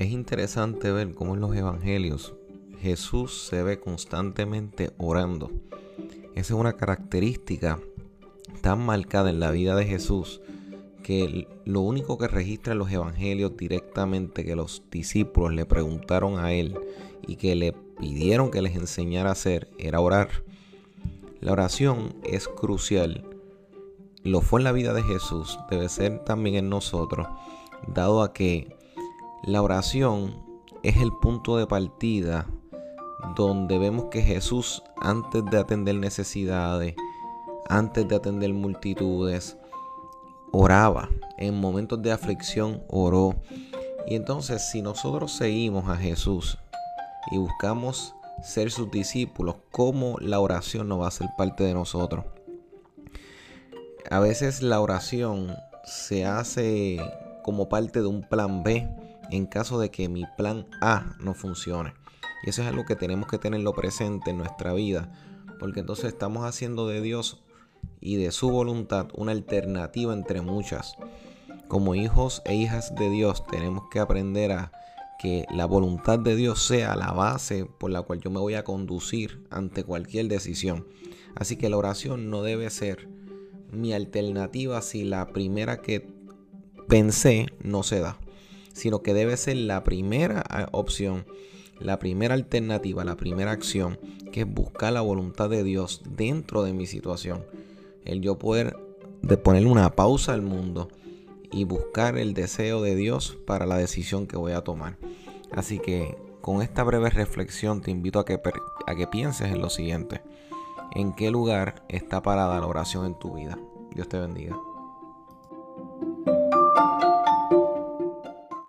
Es interesante ver cómo en los evangelios Jesús se ve constantemente orando. Esa es una característica tan marcada en la vida de Jesús que lo único que registra los evangelios directamente que los discípulos le preguntaron a él y que le pidieron que les enseñara a hacer era orar. La oración es crucial. Lo fue en la vida de Jesús, debe ser también en nosotros, dado a que la oración es el punto de partida donde vemos que Jesús antes de atender necesidades, antes de atender multitudes, oraba. En momentos de aflicción oró. Y entonces si nosotros seguimos a Jesús y buscamos ser sus discípulos, ¿cómo la oración no va a ser parte de nosotros? A veces la oración se hace como parte de un plan B en caso de que mi plan A no funcione. Y eso es algo que tenemos que tenerlo presente en nuestra vida, porque entonces estamos haciendo de Dios y de su voluntad una alternativa entre muchas. Como hijos e hijas de Dios tenemos que aprender a que la voluntad de Dios sea la base por la cual yo me voy a conducir ante cualquier decisión. Así que la oración no debe ser mi alternativa si la primera que pensé no se da, sino que debe ser la primera opción, la primera alternativa, la primera acción, que es buscar la voluntad de Dios dentro de mi situación. El yo poder de poner una pausa al mundo y buscar el deseo de Dios para la decisión que voy a tomar. Así que con esta breve reflexión te invito a que, a que pienses en lo siguiente. ¿En qué lugar está parada la oración en tu vida? Dios te bendiga.